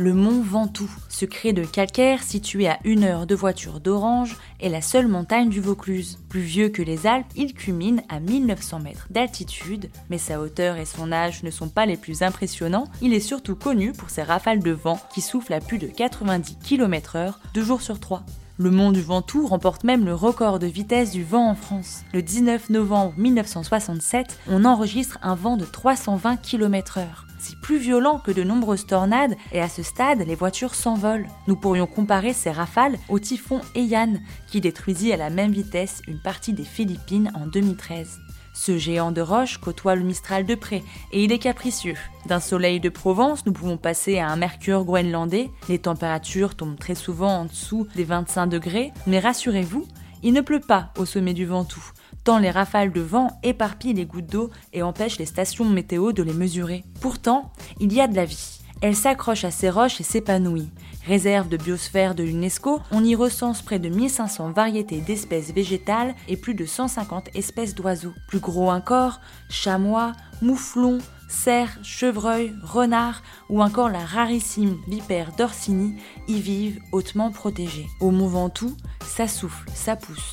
le mont Ventoux, secret de calcaire situé à une heure de voiture d'Orange, est la seule montagne du Vaucluse. Plus vieux que les Alpes, il culmine à 1900 mètres d'altitude, mais sa hauteur et son âge ne sont pas les plus impressionnants. Il est surtout connu pour ses rafales de vent qui soufflent à plus de 90 km/h deux jours sur trois. Le Mont du Ventoux remporte même le record de vitesse du vent en France. Le 19 novembre 1967, on enregistre un vent de 320 km/h. C'est plus violent que de nombreuses tornades et à ce stade, les voitures s'envolent. Nous pourrions comparer ces rafales au typhon Eyan qui détruisit à la même vitesse une partie des Philippines en 2013. Ce géant de roche côtoie le Mistral de près et il est capricieux. D'un soleil de Provence, nous pouvons passer à un mercure groenlandais. Les températures tombent très souvent en dessous des 25 degrés, mais rassurez-vous, il ne pleut pas au sommet du Ventoux, tant les rafales de vent éparpillent les gouttes d'eau et empêchent les stations météo de les mesurer. Pourtant, il y a de la vie. Elle s'accroche à ces roches et s'épanouit. Réserve de biosphère de l'UNESCO, on y recense près de 1500 variétés d'espèces végétales et plus de 150 espèces d'oiseaux. Plus gros encore, chamois, mouflons, cerfs, chevreuils, renards ou encore la rarissime vipère d'Orsini y vivent hautement protégés. Au Mont Ventoux, ça souffle, ça pousse,